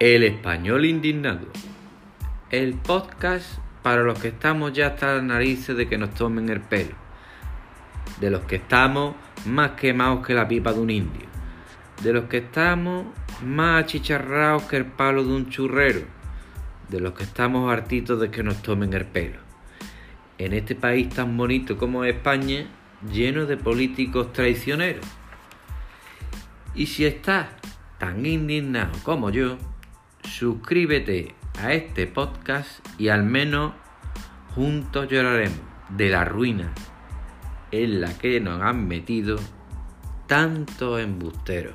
El español indignado. El podcast para los que estamos ya hasta las narices de que nos tomen el pelo. De los que estamos más quemados que la pipa de un indio. De los que estamos más achicharrados que el palo de un churrero. De los que estamos hartitos de que nos tomen el pelo. En este país tan bonito como España, lleno de políticos traicioneros. Y si estás tan indignado como yo, suscríbete a este podcast y al menos juntos lloraremos de la ruina en la que nos han metido tantos embusteros.